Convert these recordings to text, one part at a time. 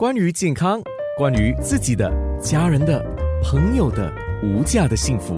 关于健康，关于自己的、家人的、朋友的无价的幸福，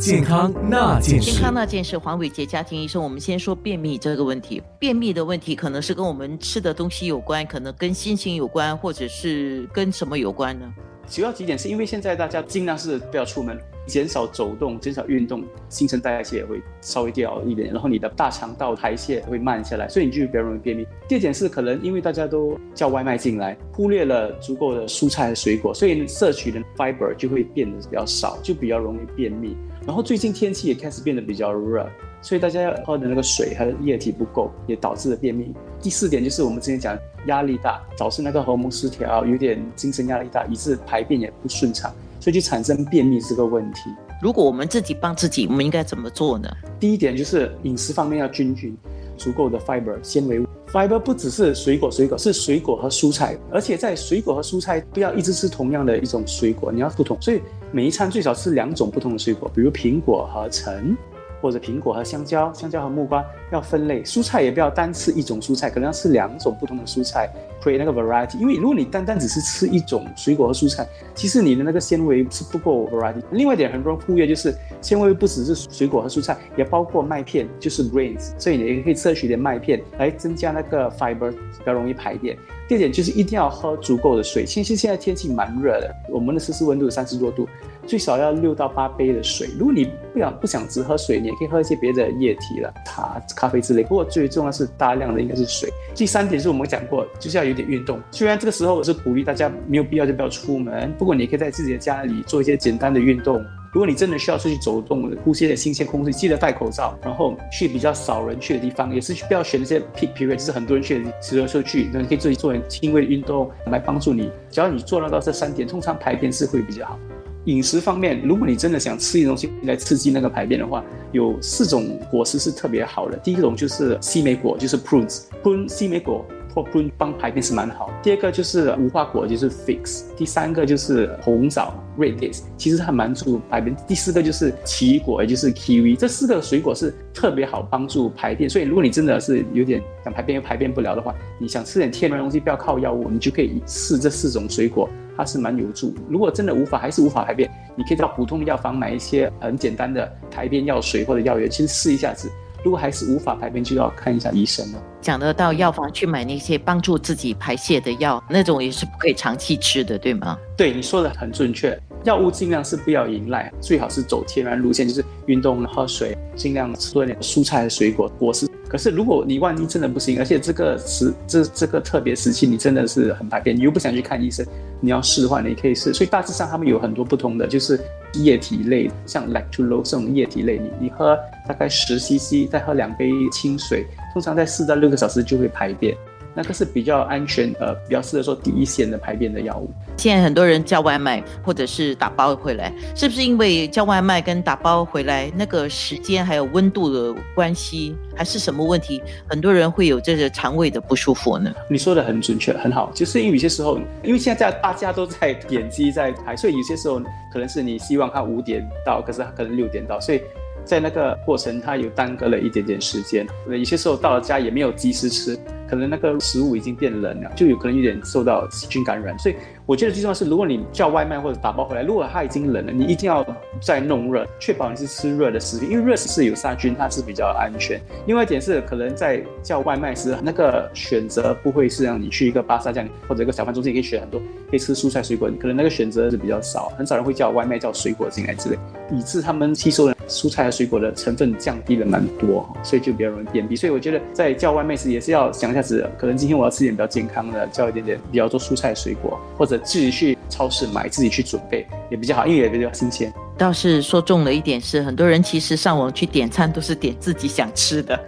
健康那件事。健康那件事，黄伟杰家庭医生，我们先说便秘这个问题。便秘的问题可能是跟我们吃的东西有关，可能跟心情有关，或者是跟什么有关呢？主要几点是因为现在大家尽量是不要出门，减少走动，减少运动，新陈代谢也会稍微掉一点，然后你的大肠道排泄会慢下来，所以你就比较容易便秘。第二点是可能因为大家都叫外卖进来，忽略了足够的蔬菜和水果，所以摄取的 fiber 就会变得比较少，就比较容易便秘。然后最近天气也开始变得比较热。所以大家喝的那个水和液体不够，也导致了便秘。第四点就是我们之前讲压力大，导致那个荷尔蒙失调，有点精神压力大，以致排便也不顺畅，所以就产生便秘这个问题。如果我们自己帮自己，我们应该怎么做呢？第一点就是饮食方面要均匀，足够的 fiber 纤维。fiber 不只是水果，水果是水果和蔬菜，而且在水果和蔬菜不要一直吃同样的一种水果，你要不同。所以每一餐最少吃两种不同的水果，比如苹果和橙。或者苹果和香蕉，香蕉和木瓜要分类，蔬菜也不要单吃一种蔬菜，可能要吃两种不同的蔬菜，create 那个 variety。因为如果你单单只是吃一种水果和蔬菜，其实你的那个纤维是不够 variety。另外一点，很多人忽略就是纤维不只是水果和蔬菜，也包括麦片，就是 grains，所以你也可以摄取点麦片来增加那个 fiber，比较容易排便。第二点就是一定要喝足够的水，其实现在天气蛮热的，我们的摄氏温度三十多度。最少要六到八杯的水。如果你不想不想只喝水，你也可以喝一些别的液体了，茶、咖啡之类。不过最重要是大量的应该是水。第三点是我们讲过，就是要有点运动。虽然这个时候我是鼓励大家没有必要就不要出门，不过你可以在自己的家里做一些简单的运动。如果你真的需要出去走动，呼吸点新鲜空气，记得戴口罩，然后去比较少人去的地方，也是不要选那些 peak period，就是很多人去的时候去，那你可以自己做点轻微的运动来帮助你。只要你做到到这三点，通常排便是会比较好。饮食方面，如果你真的想吃一东西来刺激那个排便的话，有四种果实是特别好的。第一种就是西梅果，就是 prunes，prune 西梅果或 prune 帮排便是蛮好。第二个就是无花果，就是 figs。第三个就是红枣，red dates，其实它蛮助排便。第四个就是奇异果，也就是 kiwi。这四个水果是特别好帮助排便。所以如果你真的是有点想排便又排便不了的话，你想吃点天然东西，不要靠药物，你就可以试这四种水果。它是蛮有助。如果真的无法，还是无法排便，你可以到普通的药房买一些很简单的排便药水或者药丸，其实试一下子。如果还是无法排便，就要看一下医生了。讲得到药房去买那些帮助自己排泄的药，那种也是不可以长期吃的，对吗？对，你说的很准确。药物尽量是不要依赖，最好是走天然路线，就是运动、喝水，尽量吃多点蔬菜、水果、果实。可是，如果你万一真的不行，而且这个时这这个特别时期，你真的是很排便，你又不想去看医生，你要试的话，你可以试。所以大致上他们有很多不同的，就是液体类，像 lactulose 这种液体类，你你喝大概十 cc，再喝两杯清水，通常在四到六个小时就会排便。那个是比较安全，呃，比较适合说第一线的排便的药物。现在很多人叫外卖或者是打包回来，是不是因为叫外卖跟打包回来那个时间还有温度的关系，还是什么问题？很多人会有这个肠胃的不舒服呢？你说的很准确，很好。就是因为有些时候，因为现在大家都在点击在排，所以有些时候可能是你希望他五点到，可是他可能六点到，所以。在那个过程，他有耽搁了一点点时间。有些时候到了家也没有及时吃，可能那个食物已经变冷了，就有可能有点受到细菌感染。所以我觉得最重要是，如果你叫外卖或者打包回来，如果它已经冷了，你一定要再弄热，确保你是吃热的食品，因为热食是有杀菌，它是比较安全。另外一点是，可能在叫外卖时，那个选择不会是让你去一个巴萨这样或者一个小贩中心可以选很多可以吃蔬菜水果，可能那个选择是比较少，很少人会叫外卖叫水果进来之类，以致他们吸收的蔬菜和水果的成分降低了蛮多，所以就比较容易便秘。所以我觉得在叫外卖时也是要想一下子，可能今天我要吃点比较健康的，叫一点点比较多蔬菜水果，或者自己去超市买，自己去准备也比较好，因为也比较新鲜。倒是说中了一点是，很多人其实上网去点餐都是点自己想吃的。